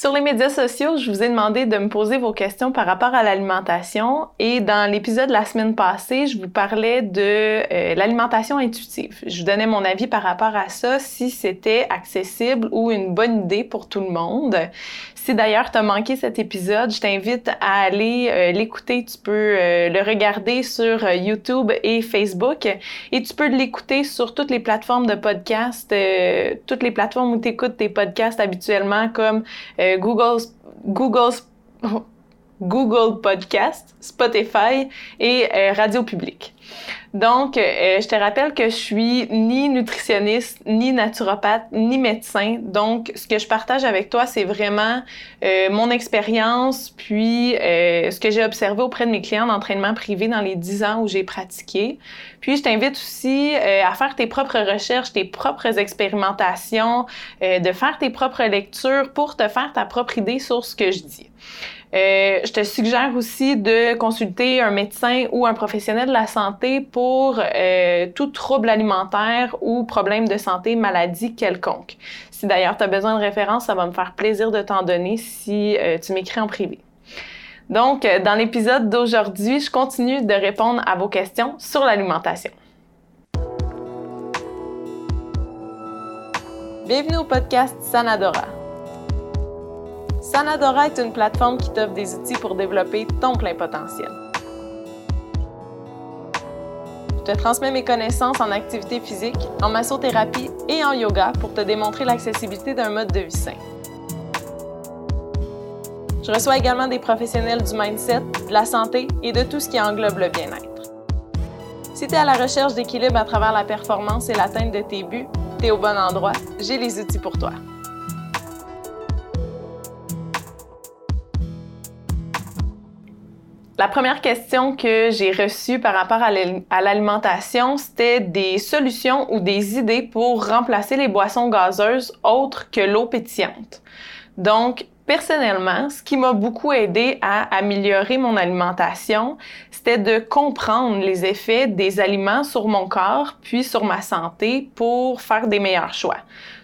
Sur les médias sociaux, je vous ai demandé de me poser vos questions par rapport à l'alimentation et dans l'épisode de la semaine passée, je vous parlais de euh, l'alimentation intuitive. Je vous donnais mon avis par rapport à ça, si c'était accessible ou une bonne idée pour tout le monde. Si d'ailleurs tu as manqué cet épisode, je t'invite à aller euh, l'écouter. Tu peux euh, le regarder sur YouTube et Facebook et tu peux l'écouter sur toutes les plateformes de podcast, toutes les plateformes où tu écoutes tes podcasts habituellement comme Google, Google, Google Podcast, Spotify et euh, Radio Publique. Donc, euh, je te rappelle que je suis ni nutritionniste, ni naturopathe, ni médecin. Donc, ce que je partage avec toi, c'est vraiment euh, mon expérience, puis euh, ce que j'ai observé auprès de mes clients d'entraînement privé dans les 10 ans où j'ai pratiqué. Puis, je t'invite aussi à faire tes propres recherches, tes propres expérimentations, de faire tes propres lectures pour te faire ta propre idée sur ce que je dis. Euh, je te suggère aussi de consulter un médecin ou un professionnel de la santé pour euh, tout trouble alimentaire ou problème de santé, maladie quelconque. Si d'ailleurs tu as besoin de références, ça va me faire plaisir de t'en donner si euh, tu m'écris en privé. Donc, dans l'épisode d'aujourd'hui, je continue de répondre à vos questions sur l'alimentation. Bienvenue au podcast Sanadora Sanadora est une plateforme qui t'offre des outils pour développer ton plein potentiel. Je te transmets mes connaissances en activité physique, en massothérapie et en yoga pour te démontrer l'accessibilité d'un mode de vie sain. Je reçois également des professionnels du mindset, de la santé et de tout ce qui englobe le bien-être. Si tu es à la recherche d'équilibre à travers la performance et l'atteinte de tes buts, tu es au bon endroit, j'ai les outils pour toi. La première question que j'ai reçue par rapport à l'alimentation, c'était des solutions ou des idées pour remplacer les boissons gazeuses autres que l'eau pétillante. Donc, personnellement, ce qui m'a beaucoup aidé à améliorer mon alimentation, c'était de comprendre les effets des aliments sur mon corps puis sur ma santé pour faire des meilleurs choix.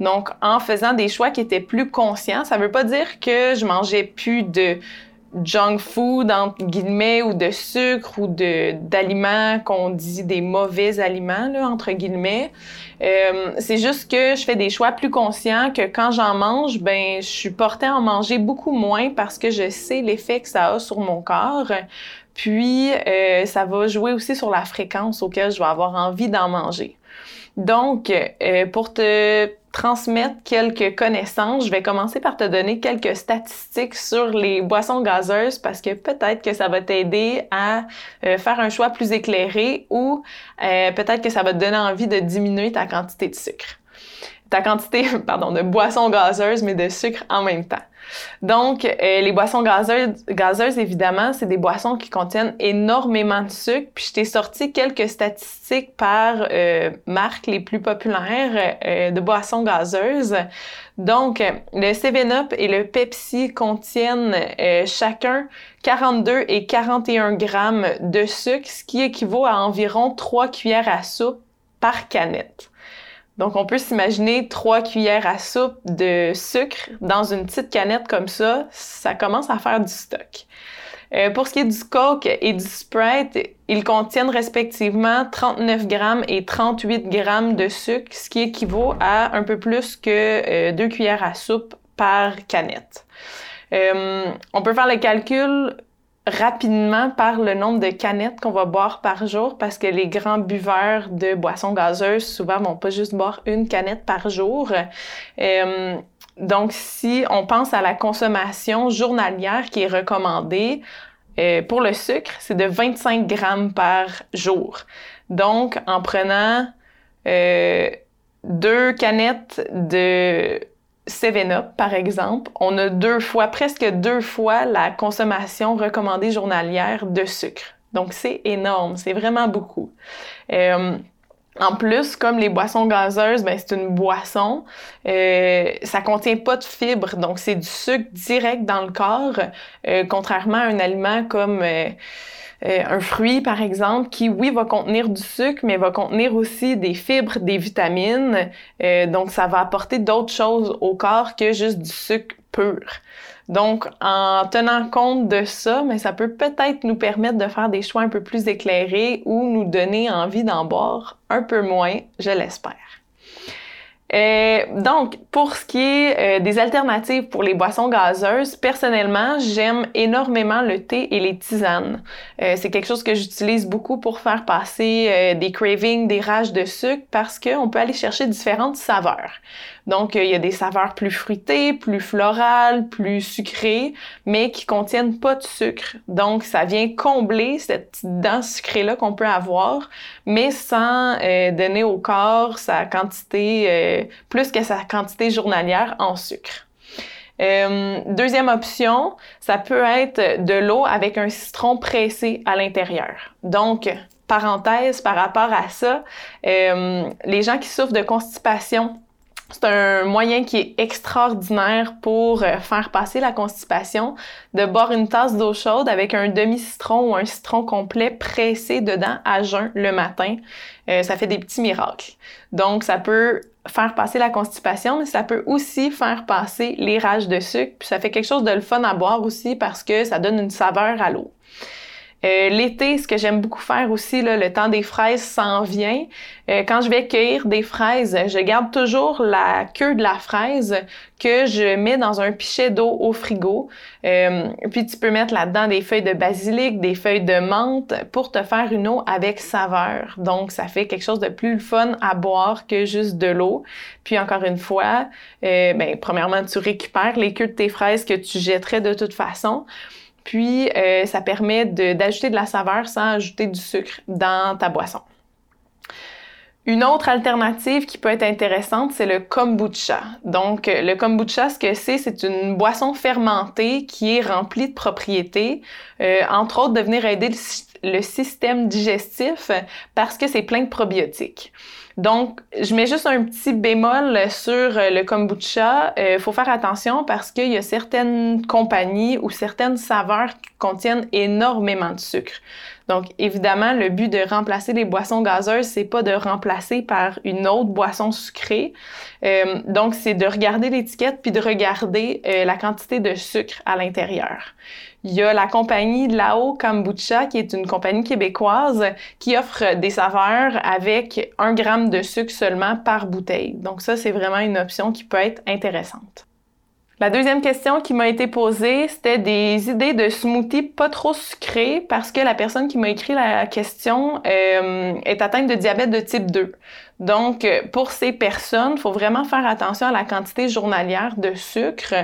Donc, en faisant des choix qui étaient plus conscients, ça veut pas dire que je mangeais plus de junk food, entre guillemets, ou de sucre ou d'aliments qu'on dit des mauvais aliments, là, entre guillemets. Euh, c'est juste que je fais des choix plus conscients que quand j'en mange, ben, je suis portée à en manger beaucoup moins parce que je sais l'effet que ça a sur mon corps. Puis, euh, ça va jouer aussi sur la fréquence auquel je vais avoir envie d'en manger. Donc, euh, pour te transmettre quelques connaissances, je vais commencer par te donner quelques statistiques sur les boissons gazeuses parce que peut-être que ça va t'aider à euh, faire un choix plus éclairé ou euh, peut-être que ça va te donner envie de diminuer ta quantité de sucre. Ta quantité, pardon, de boissons gazeuses, mais de sucre en même temps. Donc, euh, les boissons gazeuses, évidemment, c'est des boissons qui contiennent énormément de sucre. Puis je t'ai sorti quelques statistiques par euh, marques les plus populaires euh, de boissons gazeuses. Donc, le 7-Up et le Pepsi contiennent chacun 42 et 41 grammes de sucre, ce qui équivaut à environ 3 cuillères à soupe par canette. Donc, on peut s'imaginer trois cuillères à soupe de sucre dans une petite canette comme ça. Ça commence à faire du stock. Euh, pour ce qui est du Coke et du Sprite, ils contiennent respectivement 39 grammes et 38 grammes de sucre, ce qui équivaut à un peu plus que euh, deux cuillères à soupe par canette. Euh, on peut faire le calcul rapidement par le nombre de canettes qu'on va boire par jour parce que les grands buveurs de boissons gazeuses souvent vont pas juste boire une canette par jour. Euh, donc, si on pense à la consommation journalière qui est recommandée euh, pour le sucre, c'est de 25 grammes par jour. Donc, en prenant euh, deux canettes de 7-Up, par exemple, on a deux fois, presque deux fois la consommation recommandée journalière de sucre. Donc, c'est énorme, c'est vraiment beaucoup. Euh, en plus, comme les boissons gazeuses, ben, c'est une boisson, euh, ça contient pas de fibres, donc c'est du sucre direct dans le corps, euh, contrairement à un aliment comme euh, un fruit, par exemple, qui, oui, va contenir du sucre, mais va contenir aussi des fibres, des vitamines. Euh, donc, ça va apporter d'autres choses au corps que juste du sucre pur. Donc, en tenant compte de ça, mais ça peut peut-être nous permettre de faire des choix un peu plus éclairés ou nous donner envie d'en boire un peu moins, je l'espère. Euh, donc, pour ce qui est euh, des alternatives pour les boissons gazeuses, personnellement, j'aime énormément le thé et les tisanes. Euh, c'est quelque chose que j'utilise beaucoup pour faire passer des cravings, des rages de sucre, parce qu'on peut aller chercher différentes saveurs. Donc, euh, il y a des saveurs plus fruitées, plus florales, plus sucrées, mais qui contiennent pas de sucre. Donc, ça vient combler cette petite dent sucrée-là qu'on peut avoir, mais sans euh, donner au corps sa quantité, euh, plus que sa quantité journalière en sucre. deuxième option, ça peut être de l'eau avec un citron pressé à l'intérieur. Donc, parenthèse par rapport à ça, les gens qui souffrent de constipation, c'est un moyen qui est extraordinaire pour euh, faire passer la constipation, de boire une tasse d'eau chaude avec un demi-citron ou un citron complet pressé dedans à jeun le matin. Euh, ça fait des petits miracles. Donc, ça peut faire passer la constipation, mais ça peut aussi faire passer les rages de sucre. Puis ça fait quelque chose de le fun à boire aussi parce que ça donne une saveur à l'eau. Euh, l'été, ce que j'aime beaucoup faire aussi, le temps des fraises s'en vient. Euh, quand je vais cueillir des fraises, je garde toujours la queue de la fraise que je mets dans un pichet d'eau au frigo. Euh, puis tu peux mettre là-dedans des feuilles de basilic, des feuilles de menthe pour te faire une eau avec saveur. Donc ça fait quelque chose de plus fun à boire que juste de l'eau. Puis encore une fois, ben, premièrement, tu récupères les queues de tes fraises que tu jetterais de toute façon. Puis, euh, ça permet d'ajouter de, la saveur sans ajouter du sucre dans ta boisson. Une autre alternative qui peut être intéressante, c'est le kombucha. Donc, le kombucha, ce que c'est, c'est une boisson fermentée qui est remplie de propriétés, euh, entre autres de venir aider le système digestif parce que c'est plein de probiotiques. Donc, je mets juste un petit bémol sur euh, le kombucha. Il euh, faut faire attention parce qu'il y a certaines compagnies ou certaines saveurs qui contiennent énormément de sucre. Donc, évidemment, le but de remplacer les boissons gazeuses, c'est pas de remplacer par une autre boisson sucrée. Euh, donc, c'est de regarder l'étiquette puis de regarder la quantité de sucre à l'intérieur. Il y a la compagnie Lao Kombucha, qui est une compagnie québécoise qui offre des saveurs avec un gramme de sucre seulement par bouteille. Donc ça, c'est vraiment une option qui peut être intéressante. La deuxième question qui m'a été posée, c'était des idées de smoothie pas trop sucrés parce que la personne qui m'a écrit la question euh, est atteinte de diabète de type 2. Donc, pour ces personnes, il faut vraiment faire attention à la quantité journalière de sucre.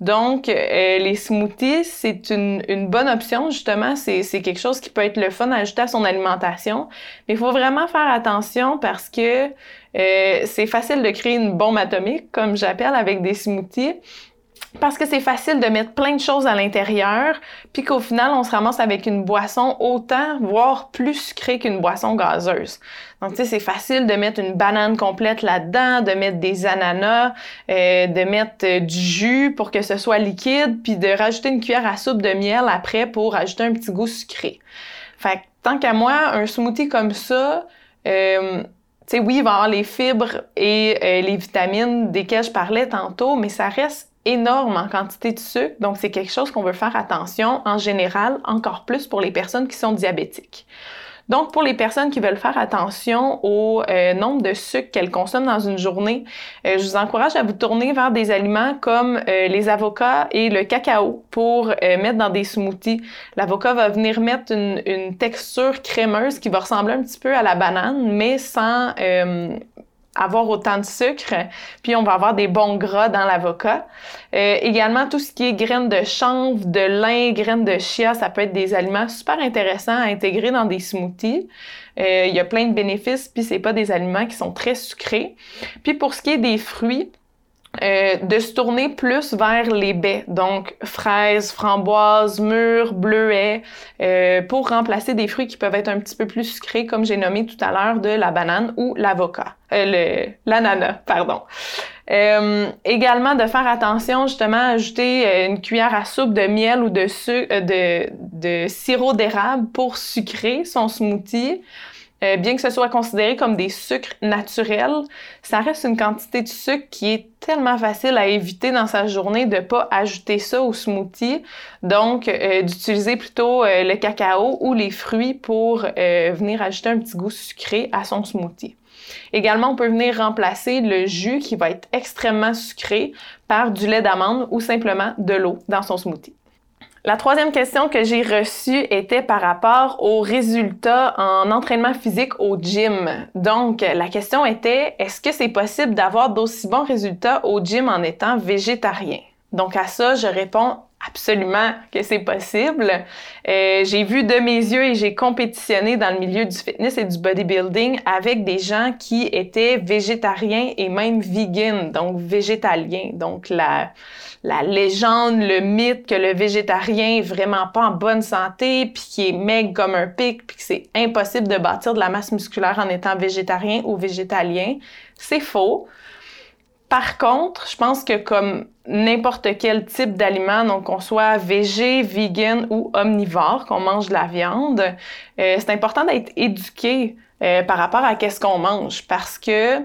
Donc, euh, les smoothies, c'est une, bonne option, justement. C'est quelque chose qui peut être le fun à ajouter à son alimentation. Mais il faut vraiment faire attention parce que euh, c'est facile de créer une bombe atomique, comme j'appelle, avec des smoothies parce que c'est facile de mettre plein de choses à l'intérieur, puis qu'au final, on se ramasse avec une boisson autant, voire plus sucrée qu'une boisson gazeuse. Donc, tu sais, c'est facile de mettre une banane complète là-dedans, de mettre des ananas, euh, de mettre euh, du jus pour que ce soit liquide, puis de rajouter une cuillère à soupe de miel après pour ajouter un petit goût sucré. Fait que, tant qu'à moi, un smoothie comme ça, euh, tu sais, oui, il va avoir les fibres et euh, les vitamines desquelles je parlais tantôt, mais ça reste énorme en quantité de sucre, donc c'est quelque chose qu'on veut faire attention en général, encore plus pour les personnes qui sont diabétiques. Donc, pour les personnes qui veulent faire attention au euh, nombre de sucre qu'elles consomment dans une journée, euh, je vous encourage à vous tourner vers des aliments comme euh, les avocats et le cacao pour mettre dans des smoothies. L'avocat va venir mettre une, texture crémeuse qui va ressembler un petit peu à la banane, mais sans avoir autant de sucre, puis on va avoir des bons gras dans l'avocat. Euh, également, tout ce qui est graines de chanvre, de lin, graines de chia, ça peut être des aliments super intéressants à intégrer dans des smoothies. Euh, il y a plein de bénéfices, puis c'est pas des aliments qui sont très sucrés. Puis pour ce qui est des fruits, euh, de se tourner plus vers les baies, donc fraises, framboises, mûres, bleuets, euh, pour remplacer des fruits qui peuvent être un petit peu plus sucrés, comme j'ai nommé tout à l'heure de la banane ou l'avocat, euh, l'ananas, pardon. Euh, également de faire attention justement à ajouter une cuillère à soupe de miel ou de, de, de sirop d'érable pour sucrer son smoothie. Euh, bien que ce soit considéré comme des sucres naturels, ça reste une quantité de sucre qui est tellement facile à éviter dans sa journée de pas ajouter ça au smoothie. Donc, euh, d'utiliser plutôt euh, le cacao ou les fruits pour venir ajouter un petit goût sucré à son smoothie. Également, on peut venir remplacer le jus qui va être extrêmement sucré par du lait d'amande ou simplement de l'eau dans son smoothie. La troisième question que j'ai reçue était par rapport aux résultats en entraînement physique au gym. Donc, la question était, est-ce que c'est possible d'avoir d'aussi bons résultats au gym en étant végétarien? Donc, à ça, je réponds absolument que c'est possible. Euh, j'ai vu de mes yeux et j'ai compétitionné dans le milieu du fitness et du bodybuilding avec des gens qui étaient végétariens et même vegan, donc végétaliens. Donc, la, la légende, le mythe que le végétarien est vraiment pas en bonne santé, puis qui est maigre comme un pic, puis que c'est impossible de bâtir de la masse musculaire en étant végétarien ou végétalien, c'est faux. Par contre, je pense que comme n'importe quel type d'aliment, donc qu'on soit végé, vegan ou omnivore, qu'on mange de la viande, euh, c'est important d'être éduqué euh, par rapport à qu'est-ce qu'on mange parce que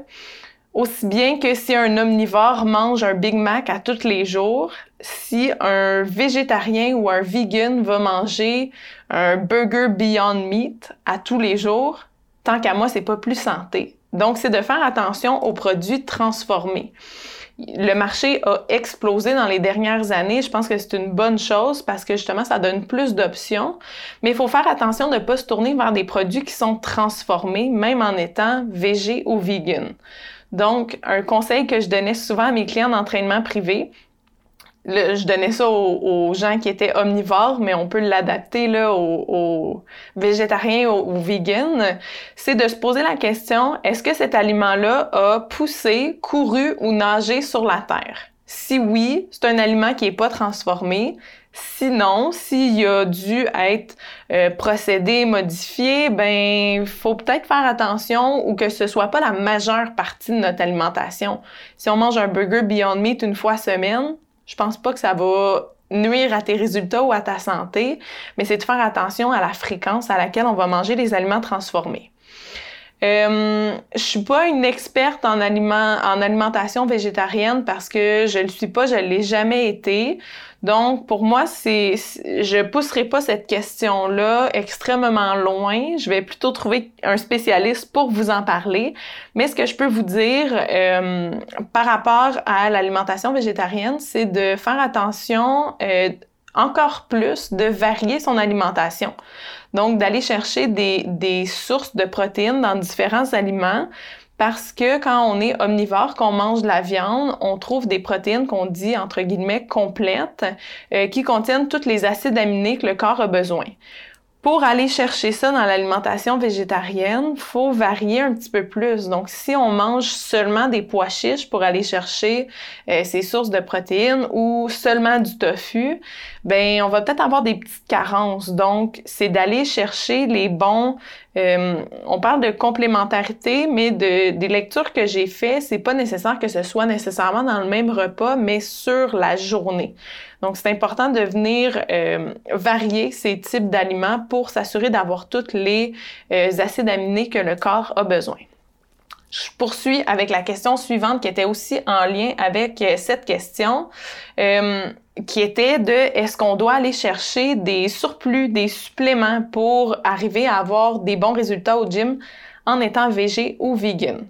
aussi bien que si un omnivore mange un Big Mac à tous les jours, si un végétarien ou un vegan va manger un burger Beyond Meat à tous les jours, tant qu'à moi, c'est pas plus santé. Donc, c'est de faire attention aux produits transformés. Le marché a explosé dans les dernières années. Je pense que c'est une bonne chose parce que justement, ça donne plus d'options. Mais il faut faire attention de ne pas se tourner vers des produits qui sont transformés, même en étant végé ou vegan. Donc, un conseil que je donnais souvent à mes clients d'entraînement privé, je donnais ça aux, gens qui étaient omnivores, mais on peut l'adapter là aux, végétariens ou aux vegans, c'est de se poser la question est-ce que cet aliment-là a poussé, couru ou nagé sur la terre? Si oui, c'est un aliment qui n'est pas transformé. Sinon, s'il a dû être euh, procédé, modifié, ben faut peut-être faire attention ou que ce soit pas la majeure partie de notre alimentation. Si on mange un burger Beyond Meat une fois semaine, je pense pas que ça va nuire à tes résultats ou à ta santé, mais c'est de faire attention à la fréquence à laquelle on va manger les aliments transformés. Euh, je suis pas une experte en, aliment, en alimentation végétarienne parce que je le suis pas, je l'ai jamais été. Donc, pour moi, c'est, je pousserai pas cette question-là extrêmement loin. Je vais plutôt trouver un spécialiste pour vous en parler. Mais ce que je peux vous dire euh, par rapport à l'alimentation végétarienne, c'est de faire attention euh, encore plus, de varier son alimentation. Donc, d'aller chercher des, des sources de protéines dans différents aliments parce que quand on est omnivore, qu'on mange de la viande, on trouve des protéines qu'on dit entre guillemets complètes, euh, qui contiennent tous les acides aminés que le corps a besoin. Pour aller chercher ça dans l'alimentation végétarienne, faut varier un petit peu plus. Donc, si on mange seulement des pois chiches pour aller chercher euh, ces sources de protéines ou seulement du tofu, ben on va peut-être avoir des petites carences. Donc, c'est d'aller chercher les bons. Euh, on parle de complémentarité, mais de, des lectures que j'ai faites, c'est pas nécessaire que ce soit nécessairement dans le même repas, mais sur la journée. Donc, c'est important de venir euh, varier ces types d'aliments pour s'assurer d'avoir tous les euh, acides aminés que le corps a besoin. Je poursuis avec la question suivante qui était aussi en lien avec euh, cette question, qui était de est-ce qu'on doit aller chercher des surplus, des suppléments pour arriver à avoir des bons résultats au gym en étant végé ou vegan?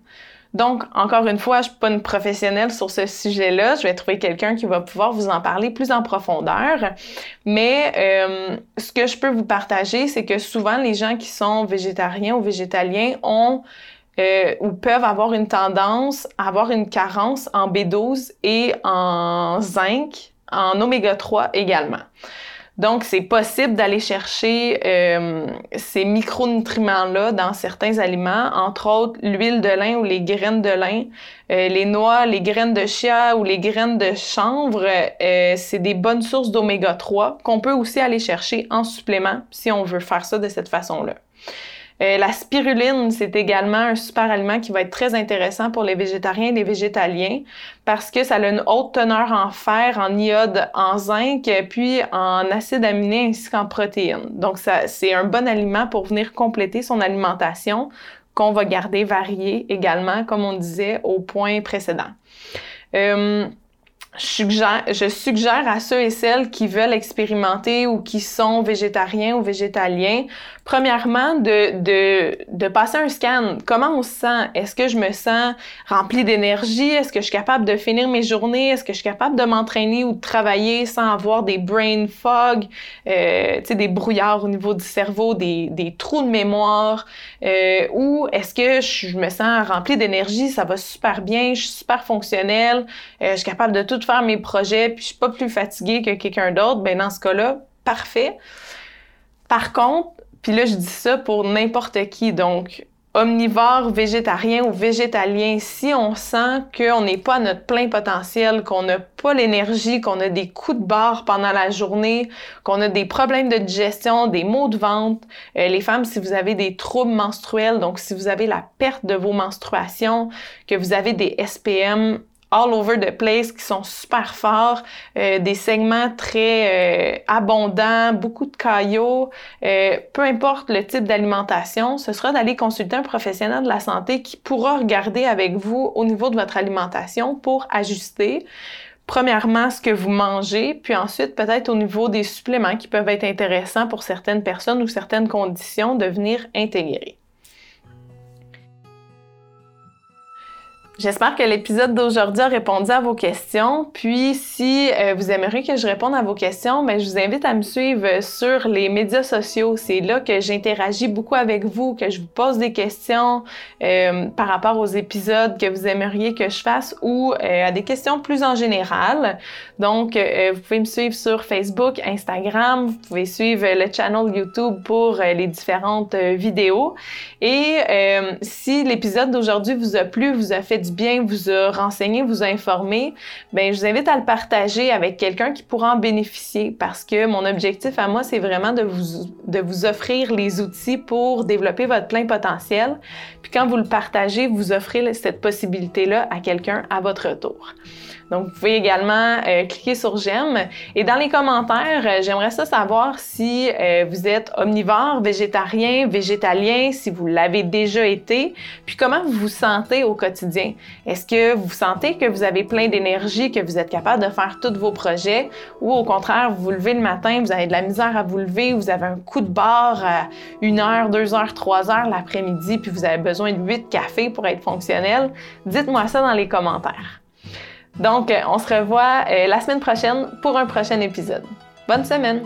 Donc, encore une fois, je suis pas une professionnelle sur ce sujet-là. Je vais trouver quelqu'un qui va pouvoir vous en parler plus en profondeur. Mais euh, ce que je peux vous partager, c'est que souvent les gens qui sont végétariens ou végétaliens ont euh, ou peuvent avoir une tendance à avoir une carence en B12 et en zinc, en oméga 3 également. Donc, c'est possible d'aller chercher euh, ces micronutriments-là dans certains aliments, entre autres l'huile de lin ou les graines de lin, euh, les noix, les graines de chia ou les graines de chanvre. Euh, c'est des bonnes sources d'oméga 3 qu'on peut aussi aller chercher en supplément si on veut faire ça de cette façon-là. Euh, la spiruline, c'est également un super aliment qui va être très intéressant pour les végétariens et les végétaliens parce que ça a une haute teneur en fer, en iode, en zinc, puis en acides aminés ainsi qu'en protéines. Donc, c'est un bon aliment pour venir compléter son alimentation qu'on va garder variée également, comme on disait au point précédent. Euh, je suggère, à ceux et celles qui veulent expérimenter ou qui sont végétariens ou végétaliens, premièrement, de, de, de passer un scan. Comment on se sent? Est-ce que je me sens rempli d'énergie? Est-ce que je suis capable de finir mes journées? Est-ce que je suis capable de m'entraîner ou de travailler sans avoir des brain fog, euh, des brouillards au niveau du cerveau, des, des trous de mémoire? Euh, ou est-ce que je me sens rempli d'énergie? Ça va super bien, je suis super fonctionnel, euh, je suis capable de tout faire mes projets, puis je suis pas plus fatiguée que quelqu'un d'autre, ben dans ce cas-là, parfait. Par contre, puis là je dis ça pour n'importe qui, donc omnivore, végétarien ou végétalien, si on sent qu'on n'est pas à notre plein potentiel, qu'on n'a pas l'énergie, qu'on a des coups de barre pendant la journée, qu'on a des problèmes de digestion, des maux de ventre, euh, les femmes, si vous avez des troubles menstruels, donc si vous avez la perte de vos menstruations, que vous avez des SPM all over the place qui sont super forts, euh, des segments très euh, abondants, beaucoup de caillots, euh, peu importe le type d'alimentation, ce sera d'aller consulter un professionnel de la santé qui pourra regarder avec vous au niveau de votre alimentation pour ajuster premièrement ce que vous mangez, puis ensuite peut-être au niveau des suppléments qui peuvent être intéressants pour certaines personnes ou certaines conditions de venir intégrer. J'espère que l'épisode d'aujourd'hui a répondu à vos questions. Puis, si euh, vous aimeriez que je réponde à vos questions, je vous invite à me suivre sur les médias sociaux. C'est là que j'interagis beaucoup avec vous, que je vous pose des questions euh, par rapport aux épisodes que vous aimeriez que je fasse ou euh, à des questions plus en général. Donc, vous pouvez me suivre sur Facebook, Instagram. Vous pouvez suivre le channel YouTube pour les différentes vidéos. Et si l'épisode d'aujourd'hui vous a plu, vous a fait du bien, vous a renseigné, vous a informé, ben je vous invite à le partager avec quelqu'un qui pourra en bénéficier parce que mon objectif à moi, c'est vraiment de vous, de vous offrir les outils pour développer votre plein potentiel. Puis quand vous le partagez, vous offrez cette possibilité-là à quelqu'un à votre tour. Donc, vous pouvez également euh, cliquer sur j'aime. Et dans les commentaires, euh, j'aimerais ça savoir si euh, vous êtes omnivore, végétarien, végétalien, si vous l'avez déjà été, puis comment vous vous sentez au quotidien. Est-ce que vous sentez que vous avez plein d'énergie, que vous êtes capable de faire tous vos projets, ou au contraire, vous vous levez le matin, vous avez de la misère à vous lever, vous avez un coup de barre à une heure, deux heures, trois heures l'après-midi, puis vous avez besoin de huit cafés pour être fonctionnel? Dites-moi ça dans les commentaires. Donc, on se revoit euh, la semaine prochaine pour un prochain épisode. Bonne semaine!